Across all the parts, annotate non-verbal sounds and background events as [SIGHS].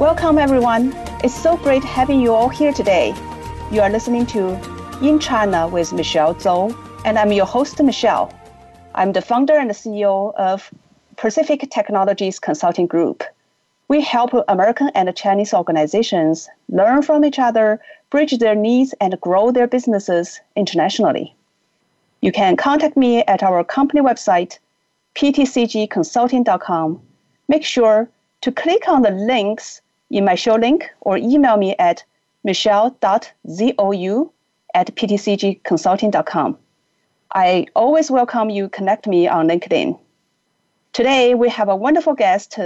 Welcome, everyone. It's so great having you all here today. You are listening to In China with Michelle Zhou, and I'm your host, Michelle. I'm the founder and CEO of Pacific Technologies Consulting Group. We help American and Chinese organizations learn from each other, bridge their needs, and grow their businesses internationally. You can contact me at our company website, ptcgconsulting.com. Make sure to click on the links in my show link or email me at michelle.zhou at ptcgconsulting.com. I always welcome you connect me on LinkedIn. Today we have a wonderful guest,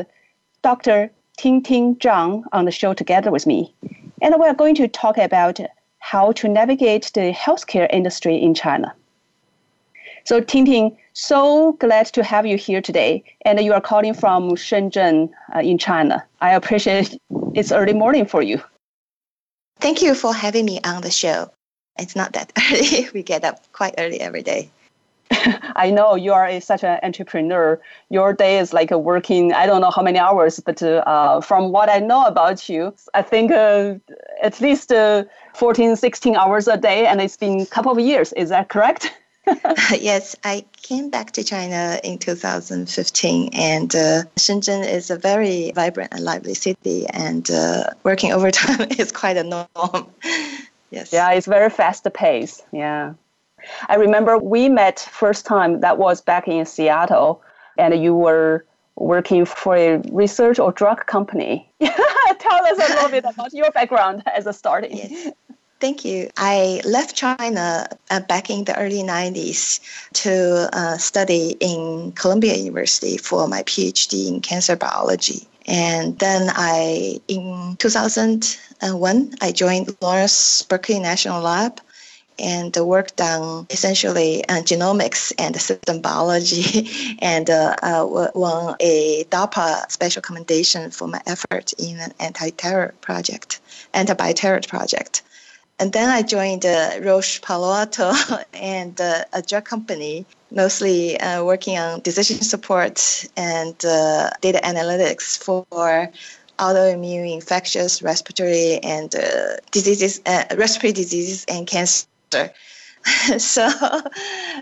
Dr. Ting Ting Zhang, on the show together with me. And we're going to talk about how to navigate the healthcare industry in China. So Ting Ting, so glad to have you here today. And you are calling from Shenzhen uh, in China. I appreciate it's early morning for you. Thank you for having me on the show. It's not that [LAUGHS] early. we get up quite early every day. [LAUGHS] I know you are a, such an entrepreneur. Your day is like a working, I don't know how many hours, but uh, from what I know about you, I think uh, at least uh, 14, 16 hours a day, and it's been a couple of years. Is that correct? [LAUGHS] [LAUGHS] yes, I came back to China in 2015, and uh, Shenzhen is a very vibrant and lively city, and uh, working [LAUGHS] overtime is quite a norm. yes. Yeah, it's very fast paced. Yeah. I remember we met first time that was back in Seattle, and you were working for a research or drug company. [LAUGHS] Tell us a little bit about your background as a starting. Yes. Thank you. I left China uh, back in the early 90s to uh, study in Columbia University for my PhD in cancer biology. And then I, in 2001, I joined Lawrence Berkeley National Lab and worked on essentially uh, genomics and system biology [LAUGHS] and uh, uh, won a DARPA special commendation for my effort in an anti-terror project, anti-bioterror project. And then I joined uh, Roche Palo Alto [LAUGHS] and uh, a drug company, mostly uh, working on decision support and uh, data analytics for autoimmune, infectious, respiratory, and uh, diseases, uh, respiratory diseases and cancer. [LAUGHS] so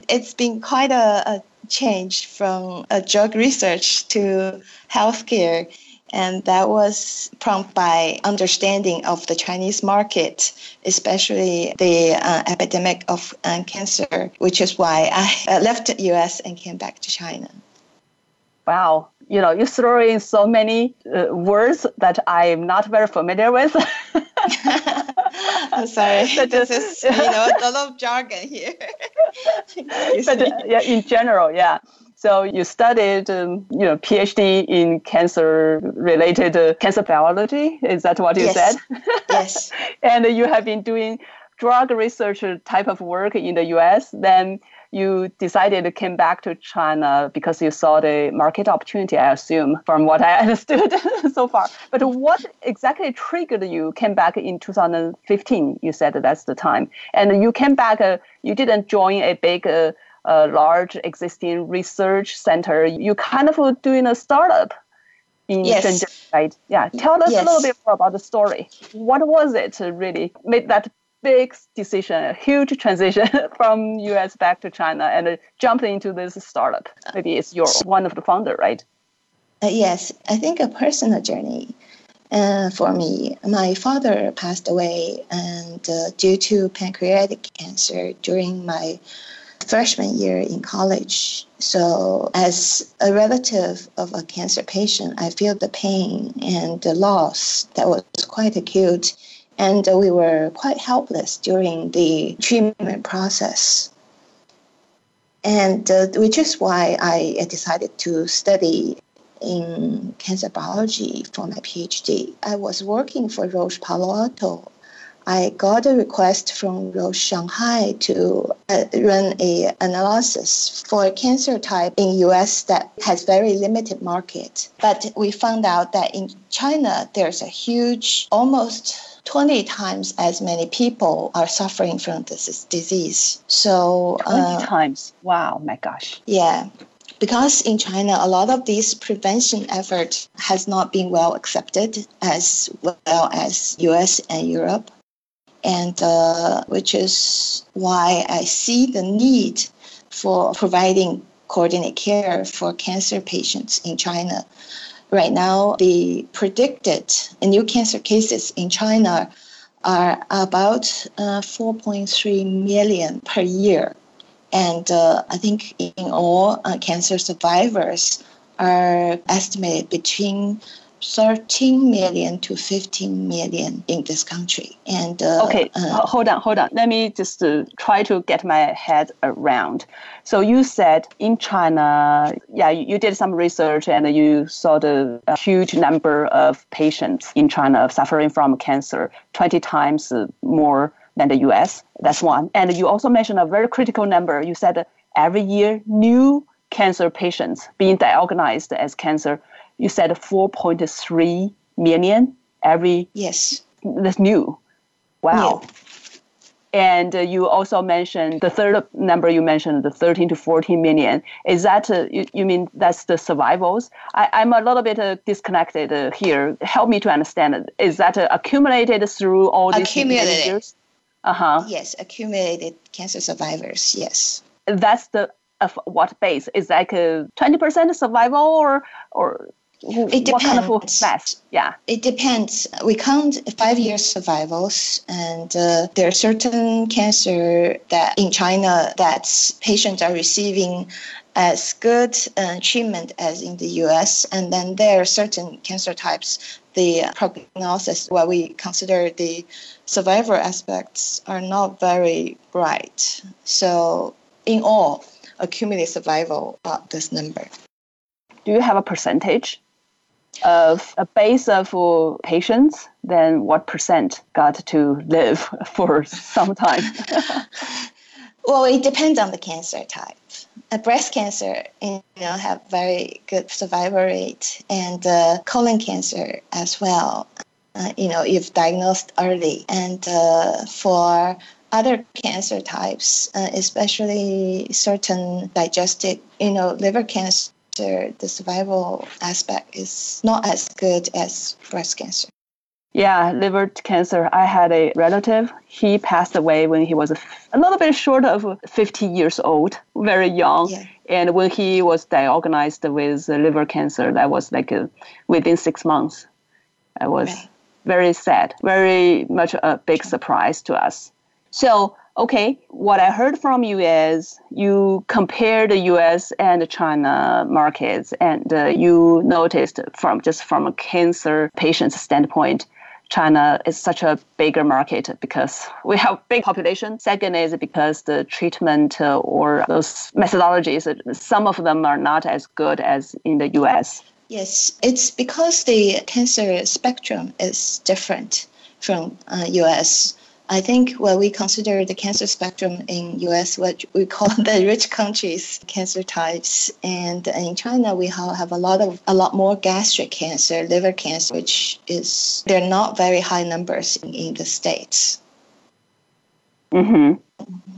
it's been quite a, a change from drug research to healthcare and that was prompted by understanding of the Chinese market, especially the uh, epidemic of uh, cancer, which is why I left the US and came back to China. Wow. You know, you throw in so many uh, words that I'm not very familiar with. [LAUGHS] I'm sorry. [LAUGHS] But, this is, you know, a lot of jargon here. [LAUGHS] but uh, yeah, in general, yeah. So you studied, um, you know, PhD in cancer-related uh, cancer biology. Is that what you yes. said? yes. [LAUGHS] and you have been doing drug research type of work in the U.S. Then you decided to come back to China because you saw the market opportunity. I assume, from what I [LAUGHS] understood [LAUGHS] so far. But what exactly triggered you came back in 2015? You said that's the time, and you came back. Uh, you didn't join a big. Uh, a large existing research center. You kind of doing a startup in yes. Shenzhen, right? Yeah. Tell us yes. a little bit more about the story. What was it really made that big decision, a huge transition [LAUGHS] from US back to China and jumped into this startup? Maybe it's your one of the founder, right? Uh, yes, I think a personal journey. Uh, for me, my father passed away and uh, due to pancreatic cancer during my freshman year in college. So, as a relative of a cancer patient, I feel the pain and the loss that was quite acute. And we were quite helpless during the treatment process. And uh, which is why I decided to study in cancer biology for my PhD. I was working for Roche Palo Alto I got a request from Roche Shanghai to uh, run a analysis for a cancer type in US that has very limited market. But we found out that in China there's a huge almost 20 times as many people are suffering from this disease. So 20 uh, times. Wow, my gosh. Yeah because in China, a lot of these prevention efforts has not been well accepted as well as US and Europe and uh, which is why I see the need for providing coordinate care for cancer patients in China. Right now, the predicted new cancer cases in China are about uh, 4.3 million per year. And uh, I think in all, uh, cancer survivors are estimated between 13 million to 15 million in this country. And uh, okay, uh, hold on, hold on. Let me just uh, try to get my head around. So you said in China, yeah, you, you did some research and you saw the huge number of patients in China suffering from cancer, 20 times more than the US. That's one. And you also mentioned a very critical number. You said every year new cancer patients being diagnosed as cancer you said 4.3 million every yes. that's new. Wow. Yeah. and uh, you also mentioned the third number you mentioned the 13 to 14 million. Is that uh, you, you mean that's the survivals? I, i'm a little bit uh, disconnected uh, here. Help me to understand. It. is that uh, accumulated through all these accumulated. years uh-huh. Yes accumulated cancer survivors yes. That's the of what base? Is like a 20% survival or or it depends. Kind of yeah. It depends. We count five year survivals, and uh, there are certain cancer that in China that patients are receiving as good uh, treatment as in the U.S. And then there are certain cancer types. The prognosis, what we consider the survival aspects, are not very bright. So in all, accumulated survival about this number. Do you have a percentage? Of a base of patients, then what percent got to live [LAUGHS] for some time? [LAUGHS] well, it depends on the cancer type. Breast cancer, you know, have very good survival rate, and uh, colon cancer as well. Uh, you know, if diagnosed early, and uh, for other cancer types, uh, especially certain digestive, you know, liver cancer cancer, the survival aspect is not as good as breast cancer. Yeah, liver cancer. I had a relative. He passed away when he was a, little bit short of 50 years old, very young. Yeah. And when he was diagnosed with liver cancer, that was like a, within six months. It was right. very sad, very much a big surprise to us. So okay, what I heard from you is you compare the U.S. and China markets, and uh, you noticed from just from a cancer patient's standpoint, China is such a bigger market because [LAUGHS] we have big population. Second is because the treatment uh, or those methodologies, some of them are not as good as in the U.S. Yes, it's because the cancer spectrum is different from uh, U.S. I think when we consider the cancer spectrum in US, what we call [LAUGHS] the rich countries cancer types, and in China we have a lot of a lot more gastric cancer, liver cancer, which is they're not very high numbers in, in the states. Mm-hmm.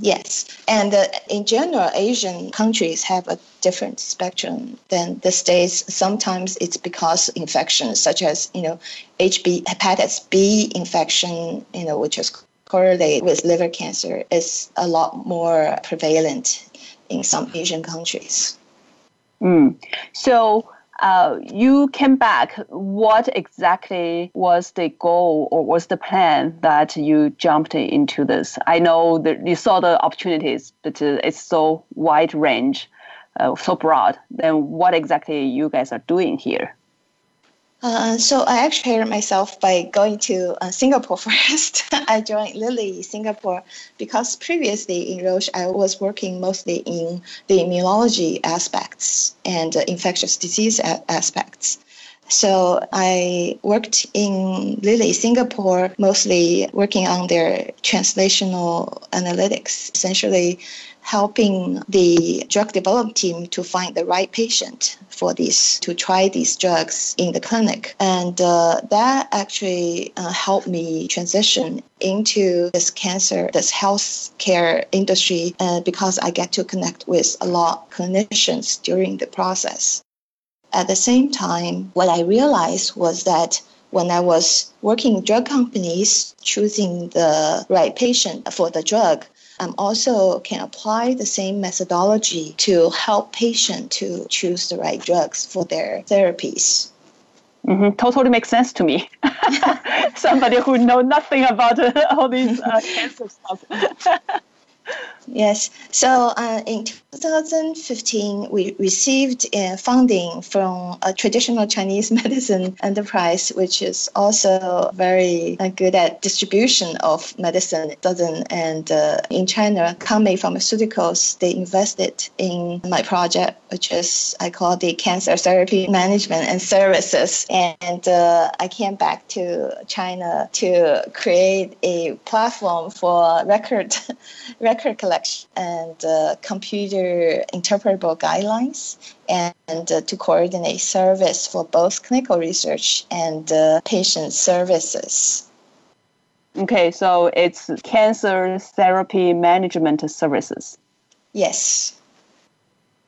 Yes, and uh, in general, Asian countries have a different spectrum than the states. Sometimes it's because infections, such as you know, HB hepatitis B infection, you know, which is correlate with liver cancer is a lot more prevalent in some Asian countries. Mm. So uh, you came back. What exactly was the goal or was the plan that you jumped into this? I know that you saw the opportunities, but uh, it's so wide range, uh, so broad. Then what exactly you guys are doing here? Uh, so I actually prepared myself by going to uh, Singapore [LAUGHS] first. I joined Lilly Singapore because previously in Roche I was working mostly in the immunology aspects and uh, infectious disease a- aspects. So I worked in Lilly Singapore, mostly working on their translational analytics, essentially helping the drug development team to find the right patient for this to try these drugs in the clinic. And uh, that actually uh, helped me transition into this cancer this health care industry uh, because i get to connect with a lot of clinicians during the process. At the same time what i realized was that when I was working in drug companies, choosing the right patient for the drug, um, also can apply the same methodology to help patients to choose the right drugs for their therapies. Mm-hmm. Totally makes sense to me. [LAUGHS] Somebody who know nothing about uh, [LAUGHS] all these uh, [LAUGHS] cancer stuff. Yes. So uh, in 2015, we received uh, funding from a traditional Chinese [LAUGHS] medicine enterprise, which is also very uh, good at distribution of medicine. Doesn't and uh, in China, Kangmei Pharmaceuticals they invested in my project, which is I call the cancer therapy management and services. And uh, I came back to China to create a platform for record [LAUGHS] record collection and uh, computer interpretable guidelines and uh, to coordinate service for both clinical research and uh, patient services. Okay, so it's cancer therapy management services. Yes.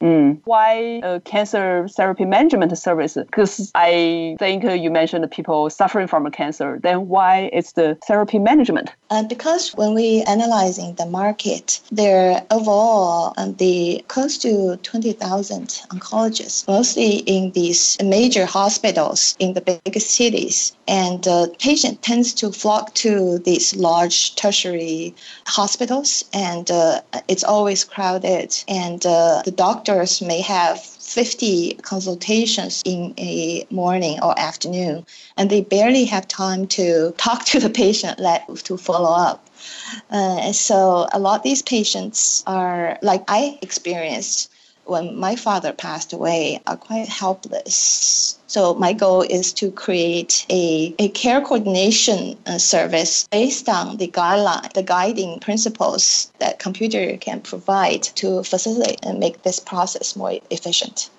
Mm. Why uh, cancer therapy management service? Because I think uh, you mentioned people suffering from cancer. Then why is the therapy management? Uh, because when we analyzing the market, there overall um, the close to 20,000 oncologists, mostly in these major hospitals in the biggest cities. And the patient tends to flock to these large tertiary hospitals, and uh, it's always crowded. And uh, the may have 50 consultations in a morning or afternoon, and they barely have time to talk to the patient, let to follow up. Uh, so a lot of these patients are like I experienced when my father passed away are quite helpless. So my goal is to create a, a care coordination uh, service based on the guideline, the guiding principles that computer can provide to facilitate and make this process more efficient.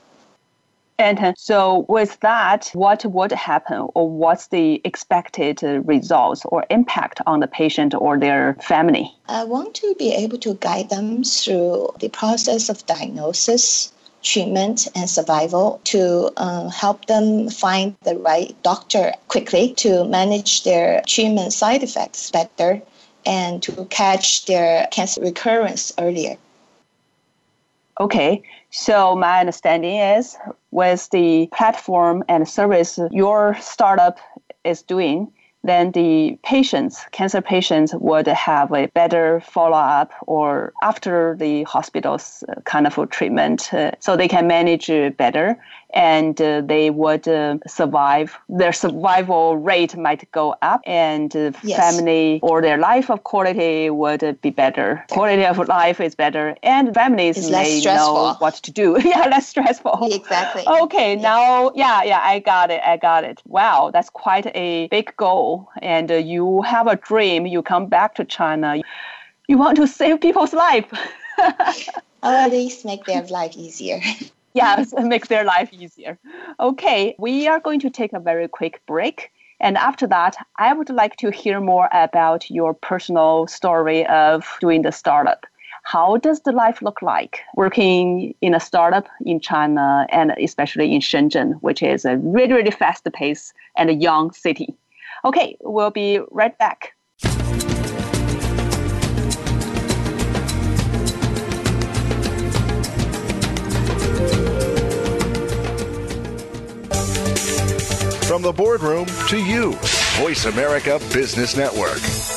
And so, with that, what would happen, or what's the expected results or impact on the patient or their family? I want to be able to guide them through the process of diagnosis, treatment, and survival to uh, help them find the right doctor quickly to manage their treatment side effects better and to catch their cancer recurrence earlier. Okay, so my understanding is with the platform and service your startup is doing, then the patients, cancer patients, would have a better follow up or after the hospital's kind of treatment, uh, so they can manage better and uh, they would uh, survive. Their survival rate might go up, and uh, yes. family or their life of quality would be better. Quality of life is better, and families it's may know what to do. [LAUGHS] yeah, less stressful. Exactly. Okay, yes. now, yeah, yeah, I got it. I got it. Wow, that's quite a big goal. And uh, you have a dream. You come back to China. You want to save people's life. [LAUGHS] or at least make their life easier. [LAUGHS] yes, make their life easier. Okay, we are going to take a very quick break. And after that, I would like to hear more about your personal story of doing the startup. How does the life look like working in a startup in China and especially in Shenzhen, which is a really, really fast pace and a young city? Okay, we'll be right back. From the boardroom to you, Voice America Business Network.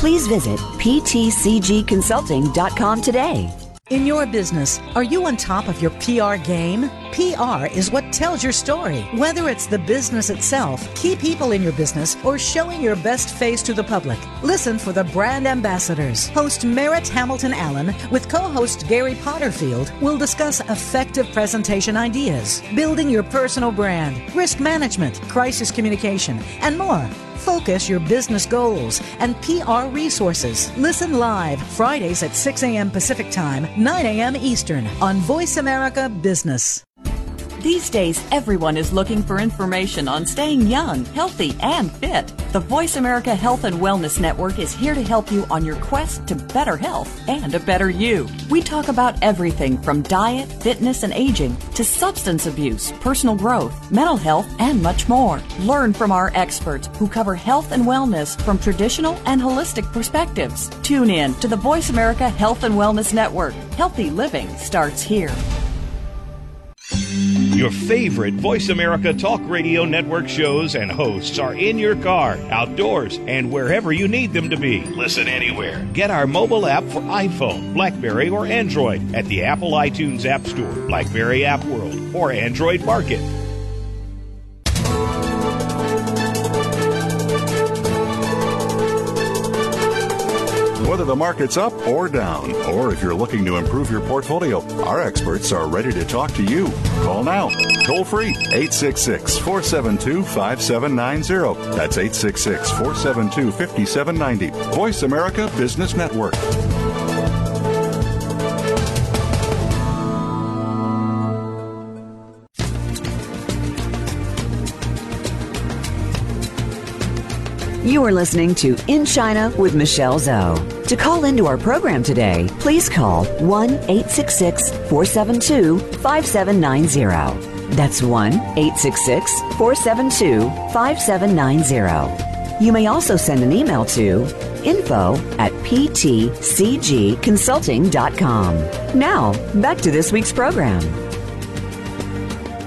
Please visit ptcgconsulting.com today. In your business, are you on top of your PR game? PR is what tells your story. Whether it's the business itself, key people in your business, or showing your best face to the public. Listen for the brand ambassadors. Host Merritt Hamilton Allen with co-host Gary Potterfield will discuss effective presentation ideas, building your personal brand, risk management, crisis communication, and more. Focus your business goals and PR resources. Listen live Fridays at 6 a.m. Pacific Time, 9 a.m. Eastern on Voice America Business. These days, everyone is looking for information on staying young, healthy, and fit. The Voice America Health and Wellness Network is here to help you on your quest to better health and a better you. We talk about everything from diet, fitness, and aging to substance abuse, personal growth, mental health, and much more. Learn from our experts who cover health and wellness from traditional and holistic perspectives. Tune in to the Voice America Health and Wellness Network. Healthy living starts here. Your favorite Voice America Talk Radio Network shows and hosts are in your car, outdoors, and wherever you need them to be. Listen anywhere. Get our mobile app for iPhone, Blackberry, or Android at the Apple iTunes App Store, Blackberry App World, or Android Market. Whether the market's up or down, or if you're looking to improve your portfolio, our experts are ready to talk to you. Call now. Toll free 866 472 5790. That's 866 472 5790. Voice America Business Network. You are listening to In China with Michelle Zhou. To call into our program today, please call 1 866 472 5790. That's 1 866 472 5790. You may also send an email to info at ptcgconsulting.com. Now, back to this week's program.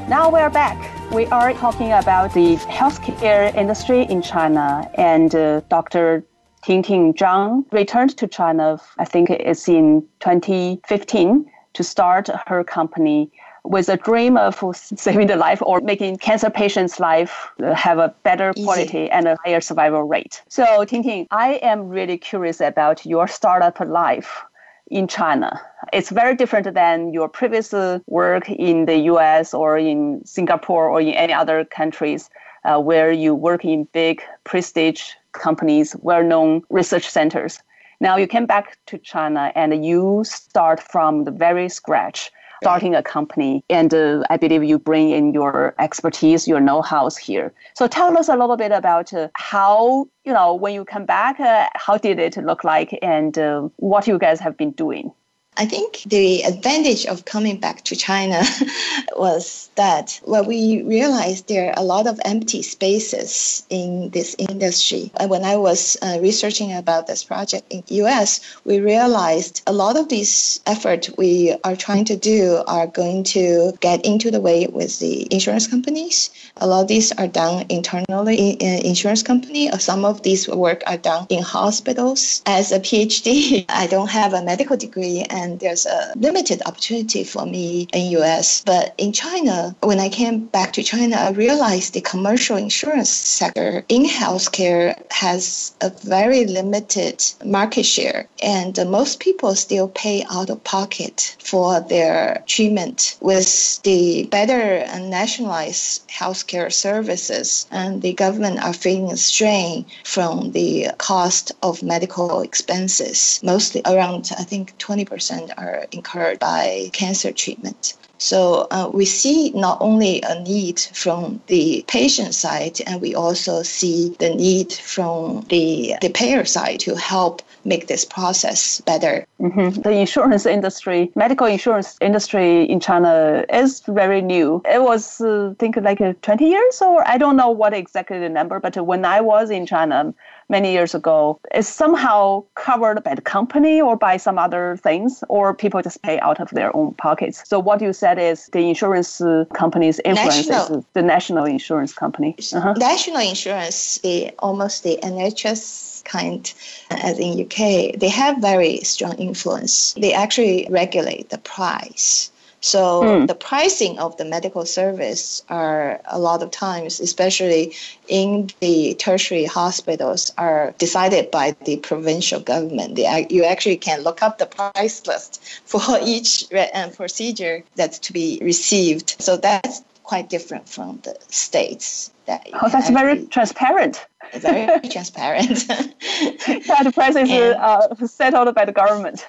Now we're back we are talking about the healthcare industry in China, and uh, Dr. Tingting Zhang returned to China, I think it's in 2015, to start her company with a dream of saving the life or making cancer patients' life uh, have a better quality Easy. and a higher survival rate. So, Tingting, I am really curious about your startup life in China. It's very different than your previous work in the US or in Singapore or in any other countries uh, where you work in big prestige companies, well known research centers. Now you came back to China and you start from the very scratch starting a company. And uh, I believe you bring in your expertise, your know-hows here. So tell us a little bit about uh, how, you know, when you come back, uh, how did it look like and uh, what you guys have been doing? I think the advantage of coming back to China [LAUGHS] was that well, we realized there are a lot of empty spaces in this industry. And when I was uh, researching about this project in US, we realized a lot of these efforts we are trying to do are going to get into the way with the insurance companies. A lot of these are done internally in insurance company. Some of these work are done in hospitals. As a PhD, [LAUGHS] I don't have a medical degree and and there's a limited opportunity for me in US. But in China, when I came back to China, I realized the commercial insurance sector in healthcare has a very limited market share, and most people still pay out of pocket for their treatment. With the better and nationalized healthcare services, and the government are feeling a strain from the cost of medical expenses, mostly around I think 20% are incurred by cancer treatment. So uh, we see not only a need from the patient side, and we also see the need from the, the payer side to help make this process better. Mm-hmm. The insurance industry, medical insurance industry in China is very new. It was, uh, I think, like uh, 20 years, or I don't know what exactly the number, but when I was in China, many years ago it's somehow covered by the company or by some other things, or people just pay out of their own pockets. So what you said is the insurance company's influence national. is the national insurance company. Uh-huh. National insurance, the almost the NHS kind as in UK, they have very strong influence. They actually regulate the price. So mm. the pricing of the medical service are a lot of times, especially in the tertiary hospitals, are decided by the provincial government. They, you actually can look up the price list [LAUGHS] for each uh, procedure that's to be received. So that's quite different from the states. That oh, that's very transparent. Very [LAUGHS] transparent. [LAUGHS] yeah, the price is uh, settled by the government.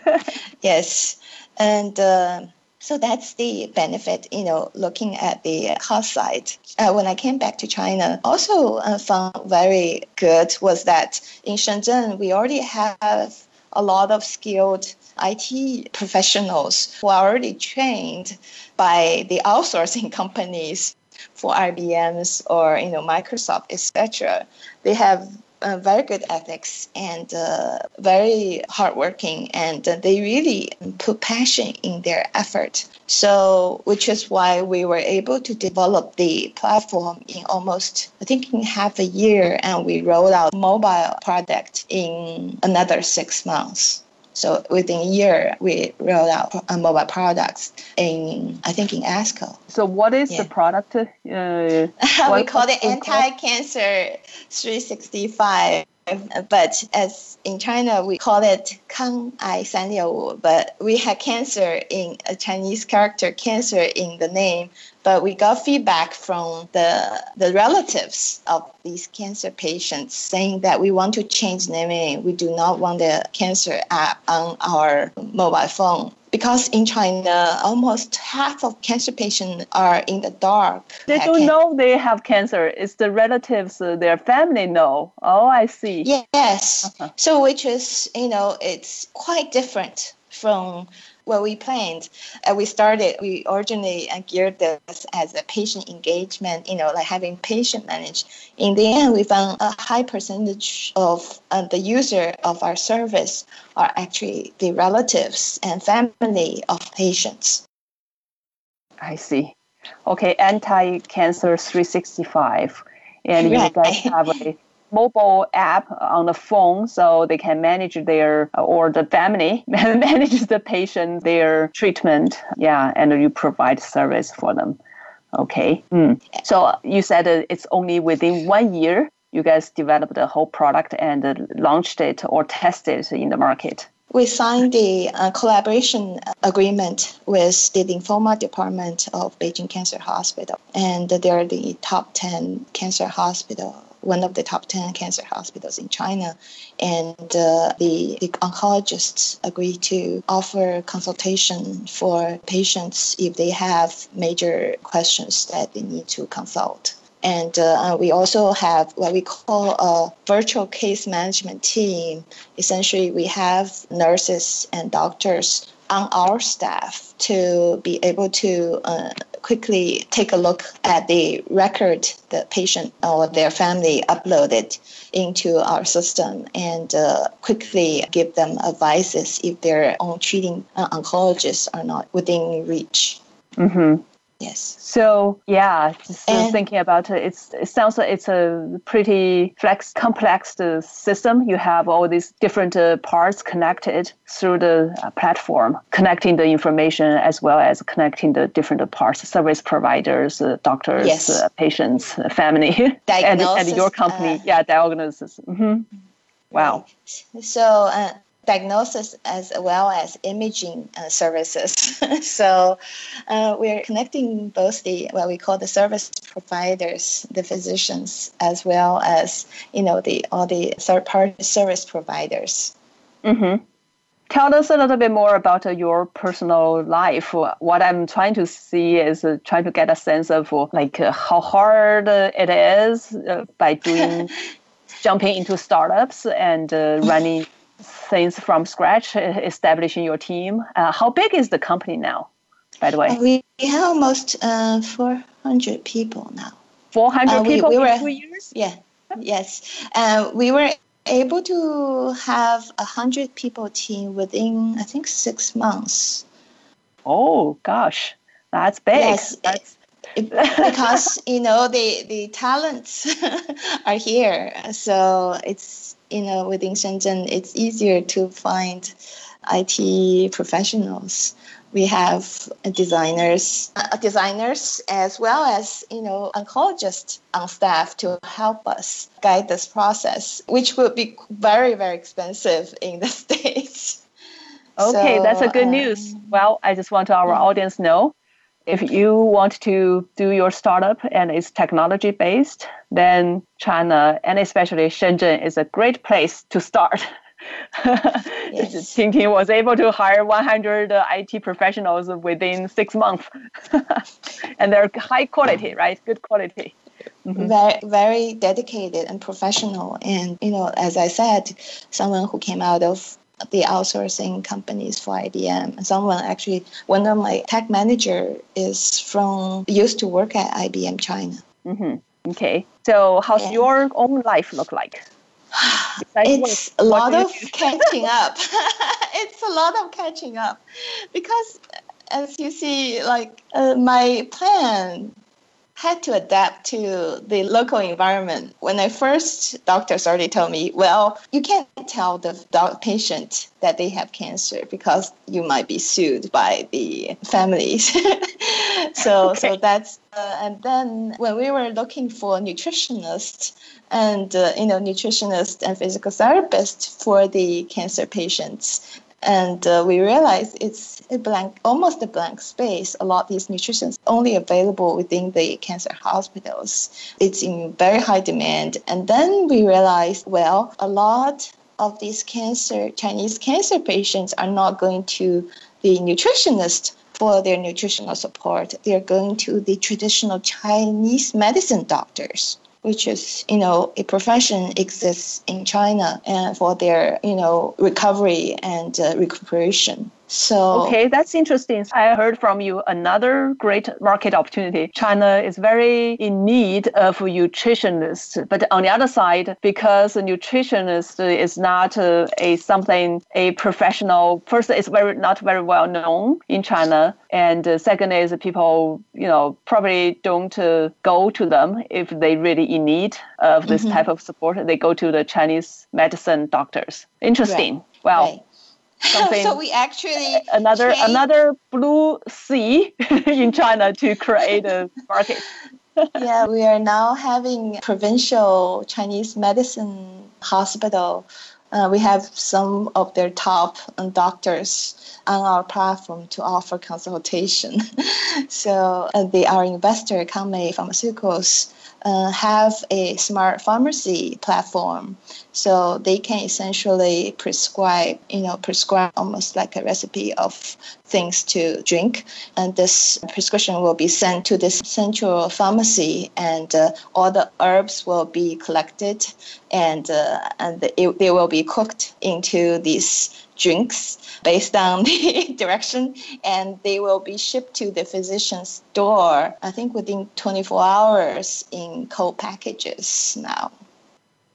[LAUGHS] yes, and. Uh, so that's the benefit, you know, looking at the cost side. Uh, when I came back to China, also uh, found very good was that in Shenzhen, we already have a lot of skilled IT professionals who are already trained by the outsourcing [LAUGHS] companies for IBM's or you know Microsoft, etc. They have uh, very good ethics and uh, very hardworking, and uh, they really put passion in their effort. So, which is why we were able to develop the platform in almost, I think, in half a year, and we rolled out mobile product in another six months. So within a year, we rolled out mobile products in, I think, in ASCO. So what is yeah. the product? Uh, [LAUGHS] we call it Anti-Cancer 365 but as in China, we call it Kang Ai San Liu but we had cancer in a Chinese character, cancer in the name. But we got feedback from the, the relatives of these cancer patients saying that we want to change naming. We do not want the cancer app on our mobile phone because in China, almost half of cancer patients are in the dark. They don't know they have cancer. It's the relatives, uh, their family know. Oh, I see. Yes. Uh-huh. So, which is, you know, it's quite different from what we planned. Uh, we started, we originally uh, geared this as a patient engagement, you know, like having patient manage. In the end, we found a high percentage of uh, the user of our service are actually the relatives and family of patients. I see. Okay, anti cancer 365. And right. you guys have a [LAUGHS] mobile app on the phone so they can manage their or the family [LAUGHS] manage the patient their treatment. Yeah and you provide service for them. Okay. Mm. so you said it's only within one year you guys developed the whole product and launched it or tested it in the market. We signed the uh, collaboration agreement with the lymphoma department of Beijing Cancer Hospital, and they're the top 10 cancer hospital one of the top 10 cancer hospitals in China. And uh, the, the oncologists agreed to offer consultation for patients if they have major questions that they need to consult. And uh, we also have what we call a virtual case management team. Essentially, we have nurses and doctors on our staff to be able to uh, quickly take a look at the record the patient or their family uploaded into our system and uh, quickly give them advices if their own treating uh, oncologists are not within reach. Mm-hmm. Yes. So yeah, just and, thinking about it, it's it sounds like it's a pretty flex complex uh, system. You have all these different uh, parts connected through the uh, platform, connecting the information as well as connecting the different parts, service providers, uh, doctors, yes. Uh, patients, uh, family, [LAUGHS] and, and, your company. yeah, diagnosis. Mm-hmm. Wow. So diagnosis as well as imaging uh, services. [LAUGHS] so uh, we're connecting both the what we call the service providers, the physicians, as well as you know the all the third party service providers. Mm-hmm. tell us a little bit more about uh, your personal life. What I'm trying to see is uh, trying to get a sense of uh, like uh, how hard uh, it is uh, by doing [LAUGHS] jumping into startups and running things from scratch, establishing your team. Uh, how big is the company now, by the way? We have almost uh, 400 people now. 400 uh, people we, we in two years? Yeah. Yes. we were able to have a hundred people team within I think six months. Oh gosh, that's big. Yes, that's because you know the the talents [LAUGHS] are here, so it's you know within Shenzhen it's easier to find IT professionals we have designers, uh, designers as well as you know oncologists on staff to help us guide this process, which would be very very expensive in the [LAUGHS] states. Okay, so, that's a good um, news. Well, I just want our audience know if you want to do your startup and it's technology based, then China and especially Shenzhen is a great place to start. [LAUGHS] yes. Ting was able to hire 100 uh, IT professionals within six months, [LAUGHS] and they're high quality, right? Good quality. Mm-hmm. Very, very dedicated and professional, and you know, as I said, someone who came out of the outsourcing companies for IBM. Someone actually, one of my tech manager is from used to work at IBM China. Mm-hmm. Okay, so how's yeah. your own life look like? [SIGHS] it's a lot of [LAUGHS] catching up. [LAUGHS] it's a lot of catching up because, as you see, like uh, my plan had to adapt to the local environment. When I first, doctors already told me, well, you can't tell the patient that they have cancer because you might be sued by the families. [LAUGHS] so, okay. so that's, uh, and then when we were looking for nutritionists, and uh, you know nutritionist and physical therapist for the cancer patients and uh, we realized it's a blank almost a blank space. A lot of these nutritions only available within the cancer hospitals. It's in very high demand. And then we realized well a lot of these cancer chinese cancer patients are not going to the nutritionist for their nutritional support. They're going to the traditional chinese medicine doctors which is you know a profession exists in China and for their you know recovery and uh, recuperation. So okay, that's interesting. I heard from you another great market opportunity. China is very in need of nutritionists, but on the other side, because a nutritionist is not uh, a something a professional. First, it's very not very well known in China, and uh, second is people you know probably don't uh, go to them if they really in need of this mm-hmm. type of support. They go to the Chinese medicine doctors. Interesting. Right. Well. Right something. so we actually uh, another another blue sea [LAUGHS] in China to create a market. [LAUGHS] yeah, we are now having provincial Chinese medicine hospital. Uh, we have some of their top doctors on our platform to offer consultation. [LAUGHS] so uh, they, our investor, Kangmei Pharmaceuticals, uh, have a smart pharmacy platform so they can essentially prescribe you know prescribe almost like a recipe of things to drink and this prescription will be sent to this central pharmacy and uh, all the herbs will be collected and uh, and it, they will be cooked into these drinks based on [LAUGHS] the direction and they will be shipped to the physician's door i think within 24 hours in cold packages now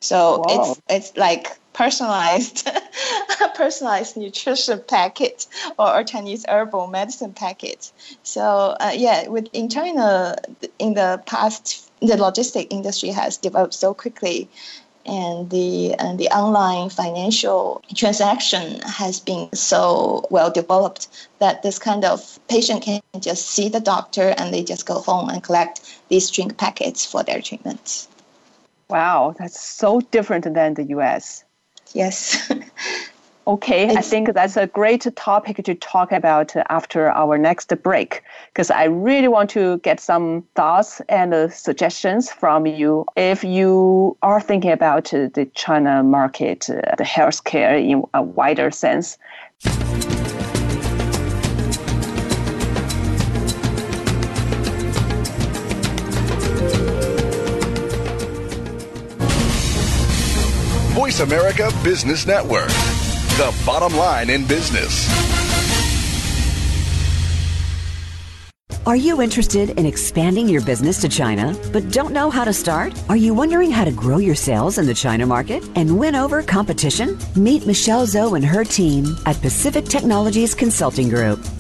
so it's it's like personalized [LAUGHS] personalized nutrition packet or, or Chinese herbal medicine packet. So uh, yeah, with in China in the past the logistic industry has developed so quickly and the and the online financial transaction has been so well developed that this kind of patient can just see the doctor and they just go home and collect these drink packets for their treatments. Wow, that's so different than the US. Yes. [LAUGHS] Okay, I think that's a great topic to talk about after our next break because I really want to get some thoughts and uh, suggestions from you. If you are thinking about uh, the China market, uh, the healthcare in a wider sense, Voice America Business Network, the bottom line in business. Are you interested in expanding your business to China but don't know how to start? Are you wondering how to grow your sales in the China market and win over competition? Meet Michelle Zhou and her team at Pacific Technologies Consulting Group.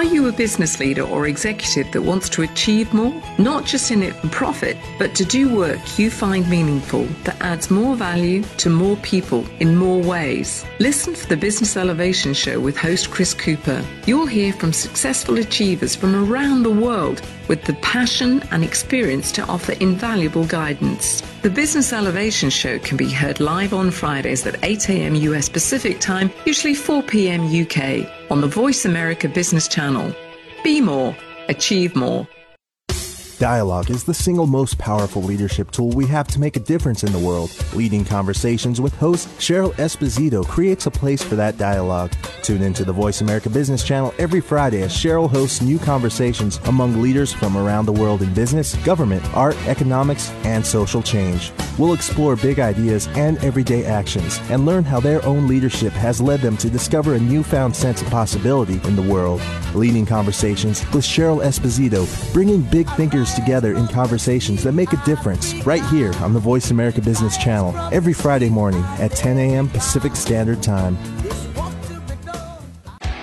Are you a business leader or executive that wants to achieve more? Not just in it for profit, but to do work you find meaningful that adds more value to more people in more ways. Listen for the Business Elevation Show with host Chris Cooper. You'll hear from successful achievers from around the world with the passion and experience to offer invaluable guidance. The Business Elevation Show can be heard live on Fridays at 8 a.m. US Pacific Time, usually 4 p.m. UK, on the Voice America Business Channel. Be more, achieve more. Dialogue is the single most powerful leadership tool we have to make a difference in the world. Leading Conversations with host Cheryl Esposito creates a place for that dialogue. Tune into the Voice America Business Channel every Friday as Cheryl hosts new conversations among leaders from around the world in business, government, art, economics, and social change. We'll explore big ideas and everyday actions and learn how their own leadership has led them to discover a newfound sense of possibility in the world. Leading Conversations with Cheryl Esposito, bringing big thinkers together in conversations that make a difference right here on the Voice America Business Channel every Friday morning at 10 a.m. Pacific Standard Time.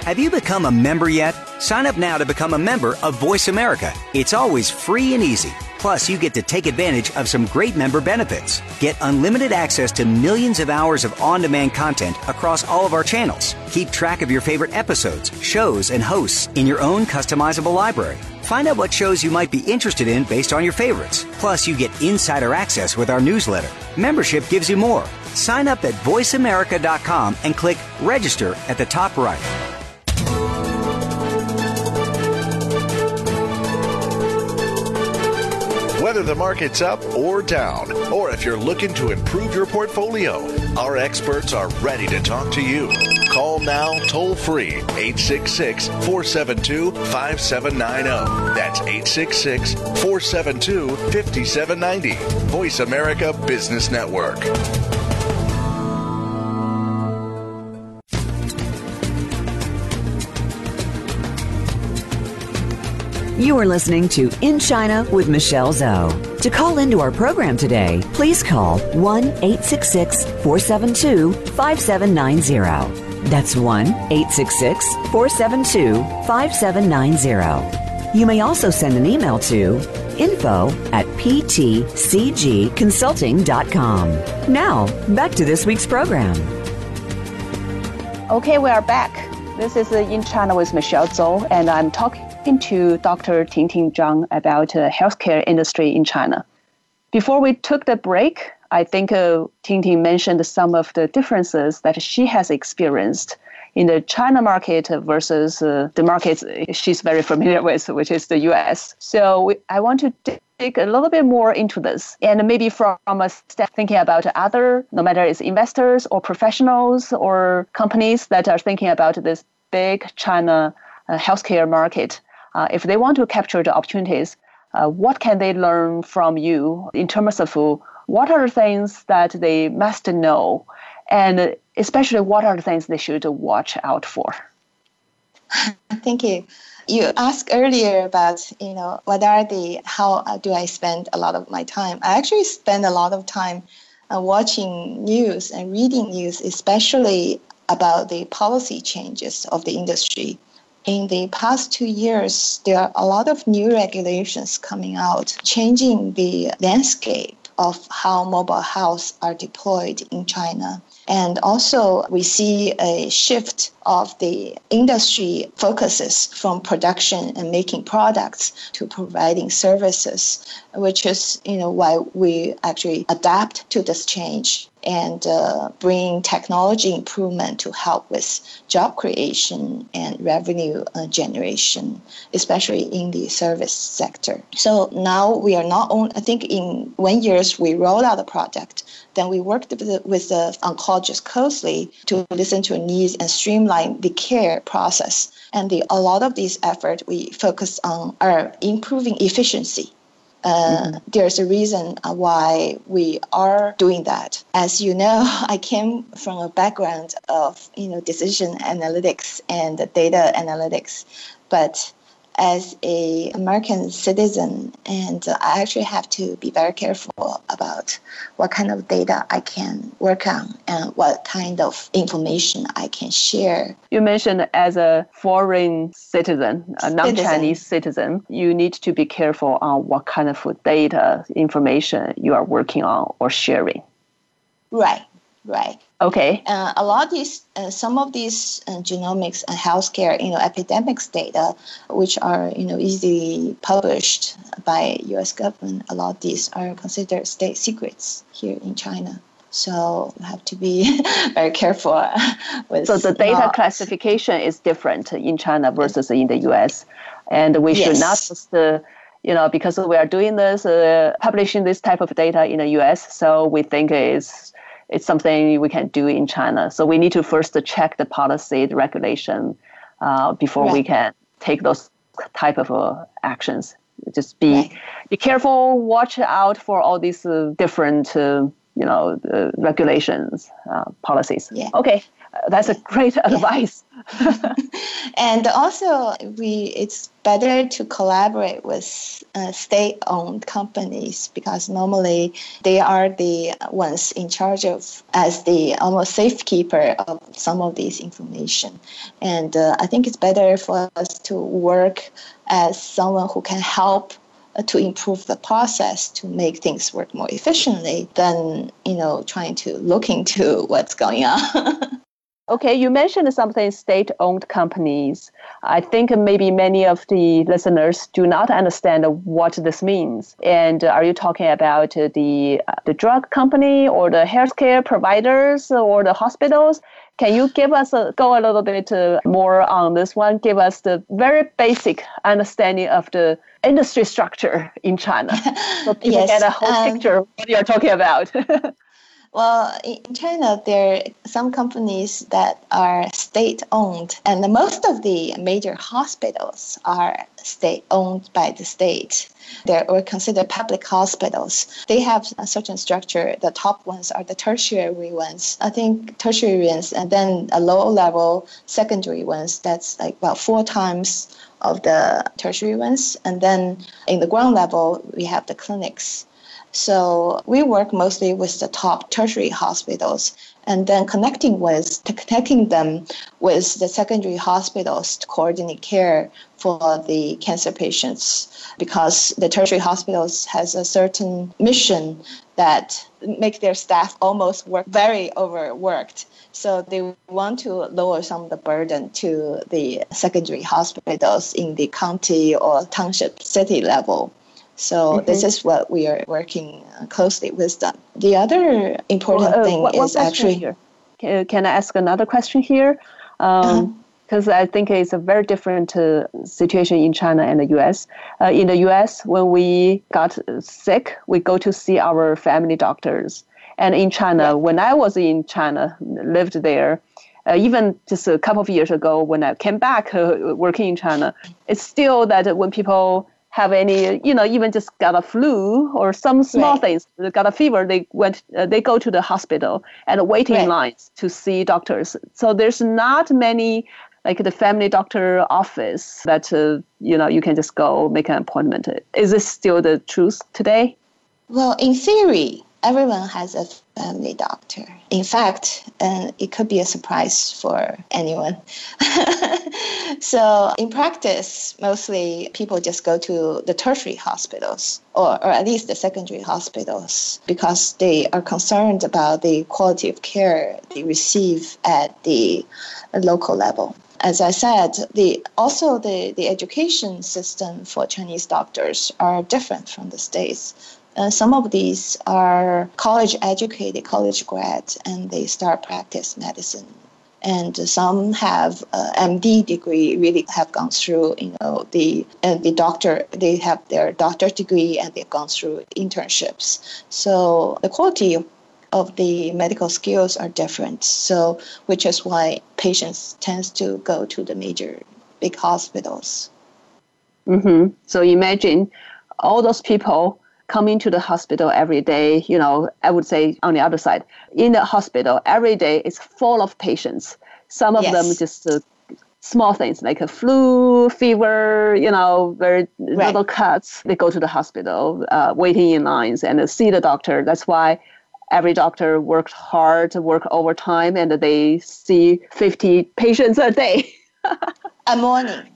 Have you become a member yet? Sign up now to become a member of Voice America. It's always free and easy. Plus, you get to take advantage of some great member benefits. Get unlimited access to millions of hours of on demand content across all of our channels. Keep track of your favorite episodes, shows, and hosts in your own customizable library. Find out what shows you might be interested in based on your favorites. Plus, you get insider access with our newsletter. Membership gives you more. Sign up at voiceamerica.com and click register at the top right. Whether the market's up or down, or if you're looking to improve your portfolio, our experts are ready to talk to you. Call now toll free 866 472 5790. That's 866 472 5790. Voice America Business Network. You are listening to In China with Michelle Zhou. To call into our program today, please call 1 866 472 5790. That's 1 866 472 5790. You may also send an email to info at ptcgconsulting.com. Now, back to this week's program. Okay, we are back. This is In China with Michelle Zhou, and I'm talking to Dr. Tingting Zhang about the healthcare industry in China. Before we took the break, I think uh, Tingting mentioned some of the differences that she has experienced in the China market versus uh, the markets she's very familiar with, which is the US. So we, I want to dig a little bit more into this and maybe from a step thinking about other, no matter it's investors or professionals or companies that are thinking about this big China uh, healthcare market uh, if they want to capture the opportunities, uh, what can they learn from you in terms of what are the things that they must know, and especially what are the things they should watch out for? [LAUGHS] Thank you. You asked earlier about, you know, what are the, how do I spend a lot of my time? I actually spend a lot of time uh, watching news and reading news, especially about the policy changes of the industry in the past two years, there are a lot of new regulations coming out, changing the landscape of how mobile health are deployed in China. And also, we see a shift of the industry focuses from production and making products to providing services, which is you know why we actually adapt to this change and uh, bring technology improvement to help with job creation and revenue uh, generation, especially in the service sector. So now we are not only, I think in one years we rolled out the project, then we worked with the, with the oncologists closely to listen to needs and streamline the care process. And the, a lot of these efforts we focus on are improving efficiency uh, there's a reason why we are doing that. As you know, [LAUGHS] I came from a background of you know decision analytics and data analytics, but as a American citizen, and I actually have to be very careful about what kind of data I can work on and what kind of information I can share. You mentioned as a foreign citizen, a non-Chinese citizen, you need to be careful on what kind of data information you are working on or sharing. Right, right. Okay. Uh, a lot of these, uh, some of these uh, genomics and healthcare, you know, epidemics data, which are you know easily published by U.S. government, a lot of these are considered state secrets here in China. So you have to be [LAUGHS] very careful [LAUGHS] with. So the data classification is different in China versus in the U.S., and we should not just. Uh, you know, because we are doing this, uh, publishing this type of data in the U.S., so we think it's it's something we can do in China. So we need to first check the policy, the regulation, uh, before right. we can take those type of uh, actions. Just be right. be careful, watch out for all these uh, different, uh, you know, regulations, uh, policies. Yeah. Okay, that's a great yeah. [LAUGHS] advice. [LAUGHS] and also, we it's better to collaborate with uh, state-owned companies because normally they are the ones in charge of as the almost safekeeper of some of these information. And uh, I think it's better for us to work as someone who can help uh, to improve the process to make things work more efficiently than you know trying to look into what's going on [LAUGHS] Okay, you mentioned something state owned companies. I think maybe many of the listeners do not understand what this means. And are you talking about the, the drug company or the healthcare providers or the hospitals? Can you give us a, go a little bit uh, more on this one? Give us the very basic understanding of the industry structure in China [LAUGHS] so people yes, get a whole um, picture of what you're talking about. [LAUGHS] Well, in China, there are some companies that are state owned, and most of the major hospitals are state owned by the state. They are considered public hospitals. They have a certain structure. The top ones are the tertiary ones. I think tertiary ones, and then a low level secondary ones. That's like about four times of the tertiary ones. And then in the ground level, we have the clinics. So we work mostly with the top tertiary hospitals and then connecting with connecting them with the secondary hospitals to coordinate care for the cancer patients. Because the tertiary hospitals has a certain mission that make their staff almost work very overworked. So they want to lower some of the burden to the secondary hospitals in the county or township city level so mm-hmm. this is what we are working uh, closely with them. The other important well, uh, thing what is actually. Here? Can I ask another question here? Um, because uh-huh. I think it's a very different uh, situation in China and the U.S. Uh, in the U.S., when we got sick, we go to see our family doctors. And in China, yeah. when I was in China, lived there, uh, even just a couple of years ago, when I came back uh, working in China, it's still that when people have any, you know, even just got a flu or some small right. things, they got a fever, they went, uh, they go to the hospital and waiting right. lines to see doctors. So there's not many like the family doctor office that uh, you know you can just go make an appointment. Is this still the truth today? Well, in theory, everyone has a family doctor. In fact, uh, it could be a surprise for anyone. [LAUGHS] [LAUGHS] so, in practice, mostly people just go to the tertiary hospitals or, or at least the secondary hospitals because they are concerned about the quality of care they receive at the local level as I said, the also the, the education system for Chinese doctors are different from the States. Uh, some of these are college educated, college grads, and they start practice medicine. And some have uh, MD degree, really have gone through, you know, the uh, the doctor. They have their doctor degree and they've gone through internships. So the quality of the medical skills are different. So which is why patients tends to go to the major big hospitals. Mm-hmm. So imagine all those people coming to the hospital every day, you know, I would say on the other side, in the hospital every day is full of patients. Some of yes. them just uh, small things like a flu, fever, you know, very right. little cuts. They go to the hospital, uh, waiting in lines and see the doctor. That's why every doctor works hard, work overtime, and they see 50 patients a day. a morning.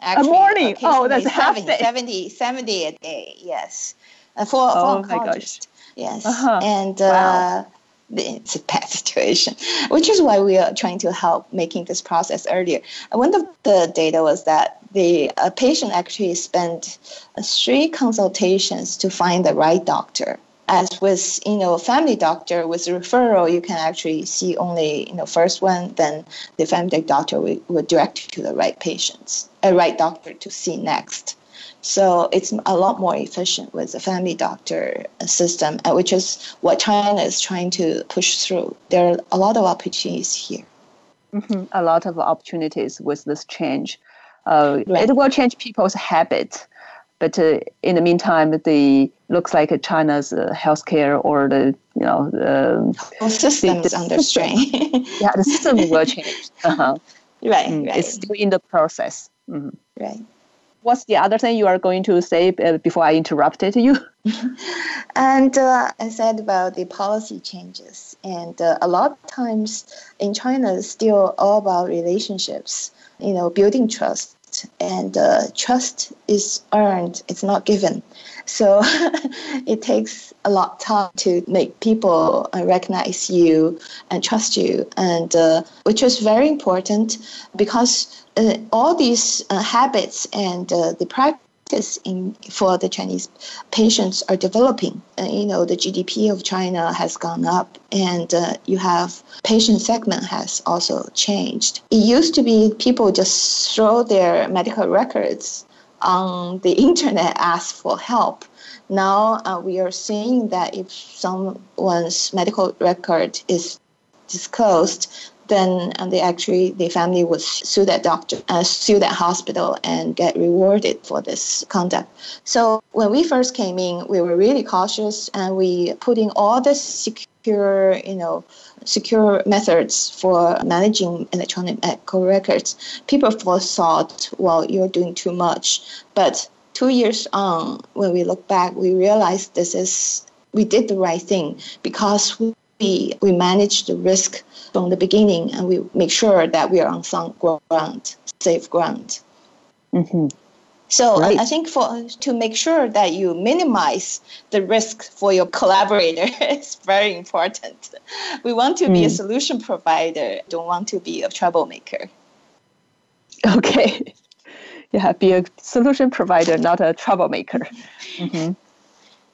Actually, a morning. Oh, that's 70, half day. 70, 70 a day. Yes for, oh for oncologist. Yes, uh-huh. and uh, wow. [LAUGHS] it's a bad [LAUGHS] situation, which is why we are trying to help making this process earlier. One of the data was that the patient actually spent uh, three consultations to find the right doctor as with you know family doctor with referral you can actually see only you know first one then the family doctor will, will direct you to the right patients a right doctor to see next so it's a lot more efficient with the family doctor system, uh, which is what China is trying to push through. There are a lot of opportunities here. Mm-hmm. A lot of opportunities with this change. Uh, right. It will change people's habits, but uh, in the meantime, the looks like China's uh, healthcare or the you know the system is under strain. [LAUGHS] yeah, the system will change. [LAUGHS] Uh-huh. Right, mm, right. It's still in the process. Mm-hmm. Right what's the other thing you are going to say uh, before I interrupted you? [LAUGHS] and uh, I said about the policy changes. And uh, a lot of times in China, it's still all about relationships, you know, building trust. And uh, trust is earned, it's not given. So [LAUGHS] it takes a lot of time to make people uh, recognize you and trust you, and uh, which is very important because uh, all these uh, habits and uh, the practice in for the Chinese patients are developing. Uh, you know, the GDP of China has gone up, and uh, you have patient segment has also changed. It used to be people just throw their medical records on the [LAUGHS] internet, ask for help. Now uh, we are seeing that if someone's medical record is disclosed, then they actually the family would sue that doctor, uh, sue that hospital, and get rewarded for this conduct. So when we first came in, we were really cautious, and we put in all the secure, you know, secure methods for managing electronic medical records. People thought, well, you're doing too much, but two years on, when we look back, we realized this is we did the right thing because we we manage the risk from the beginning and we make sure that we are on sound ground, safe ground. Mm-hmm. So right. I think for to make sure that you minimize the risk for your collaborator [LAUGHS] is very important. We want to be mm. a solution provider, don't want to be a troublemaker. Okay. [LAUGHS] Yeah, be a solution provider, not a troublemaker. Mm-hmm.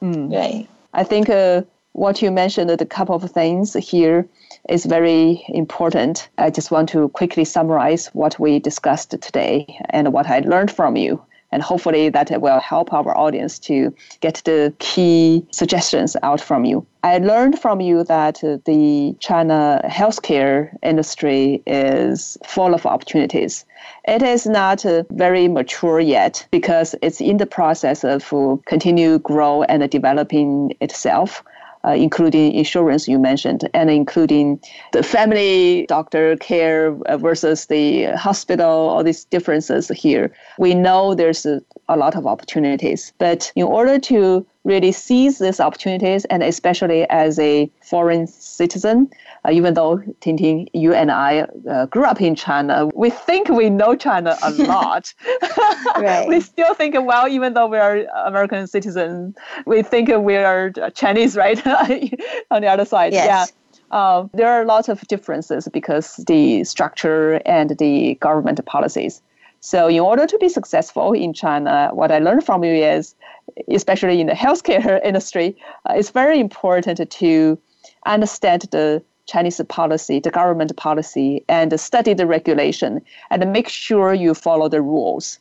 Mm. Right. I think uh, what you mentioned, a couple of things here is very important. I just want to quickly summarize what we discussed today and what I learned from you. And hopefully that will help our audience to get the key suggestions out from you. I learned from you that the China healthcare industry is full of opportunities. It is not uh, very mature yet because it's in the process of uh, continue grow and developing itself uh, including insurance you mentioned, and including the family doctor care versus the hospital, all these differences here. We know there's a, a lot of opportunities, but in order to really seize these opportunities, and especially as a foreign citizen, uh, even though Tingting, you and I uh, grew up in China, we think we know China a [LAUGHS] lot. [LAUGHS] we still think, well, even though we are American citizens, we think we are Chinese, right? [LAUGHS] On the other side, yes. yeah. Uh, there are lots of differences because the structure and the government policies. So, in order to be successful in China, what I learned from you is, especially in the healthcare industry, uh, it's very important to understand the Chinese policy, the government policy, and study the regulation and make sure you follow the rules.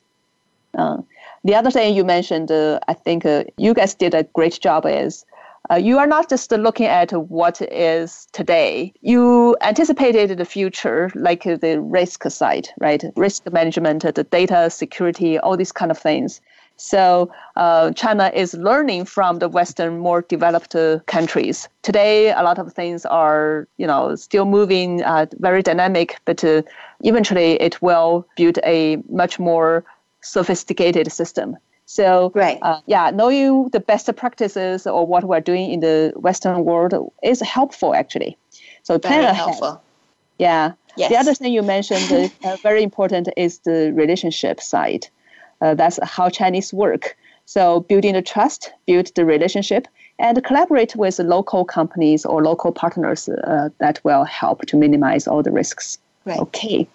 Uh, the other thing you mentioned, uh, I think uh, you guys did a great job is uh, you are not just looking at what is today. You anticipated the future, like the risk side, right? Risk management, the data security, all these kind of things. So uh, China is learning from the Western, more developed uh, countries. Today, a lot of things are, you know, still moving, uh, very dynamic, but uh, eventually it will build a much more sophisticated system. So, right. Uh, yeah, knowing the best practices or what we're doing in the Western world is helpful, actually. So, very plan ahead. helpful. Yeah. Yes. The other thing you mentioned, uh, very important, is the relationship side. Uh, that's how Chinese work. So, building the trust, build the relationship, and collaborate with local companies or local partners uh, that will help to minimize all the risks. Right. Okay.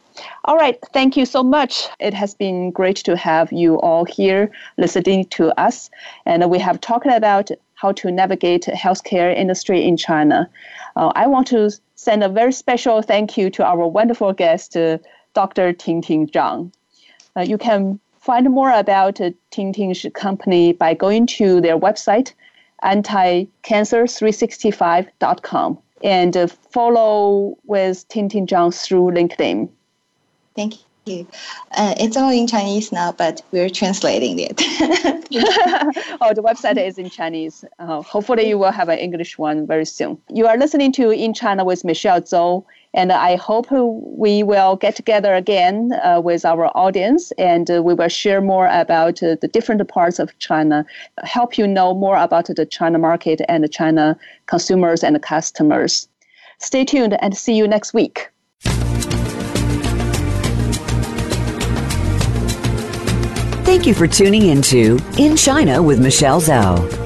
All right. Thank you so much. It has been great to have you all here listening to us. And we have talked about how to navigate healthcare industry in China. Uh, I want to send a very special thank you to our wonderful guest, uh, Dr. Tingting Zhang. Uh, you can find more about uh, Tingting's company by going to their website, anticancer365.com, and uh, follow with Tingting Zhang through LinkedIn. Thank you. Uh, it's all in Chinese now, but we're translating it. [LAUGHS] oh, the website is in Chinese. Uh, hopefully, you will have an English one very soon. You are listening to In China with Michelle Zhou, and I hope we will get together again uh, with our audience and uh, we will share more about uh, the different parts of China, help you know more about the China market and the China consumers and customers. Stay tuned and see you next week. Thank you for tuning into In China with Michelle Zhou.